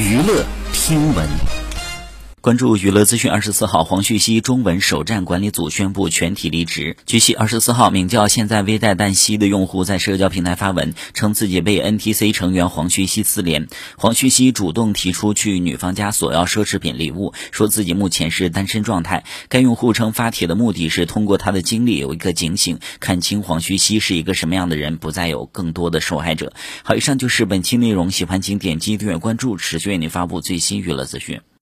娱乐听闻。关注娱乐资讯，二十四号，黄旭熙中文首站管理组宣布全体离职。据悉，二十四号，名叫现在微贷旦夕的用户在社交平台发文，称自己被 NTC 成员黄旭熙私联。黄旭熙主动提出去女方家索要奢侈品礼物，说自己目前是单身状态。该用户称发帖的目的是通过他的经历有一个警醒，看清黄旭熙是一个什么样的人，不再有更多的受害者。好，以上就是本期内容，喜欢请点击订阅关注，持续为您发布最新娱乐资讯。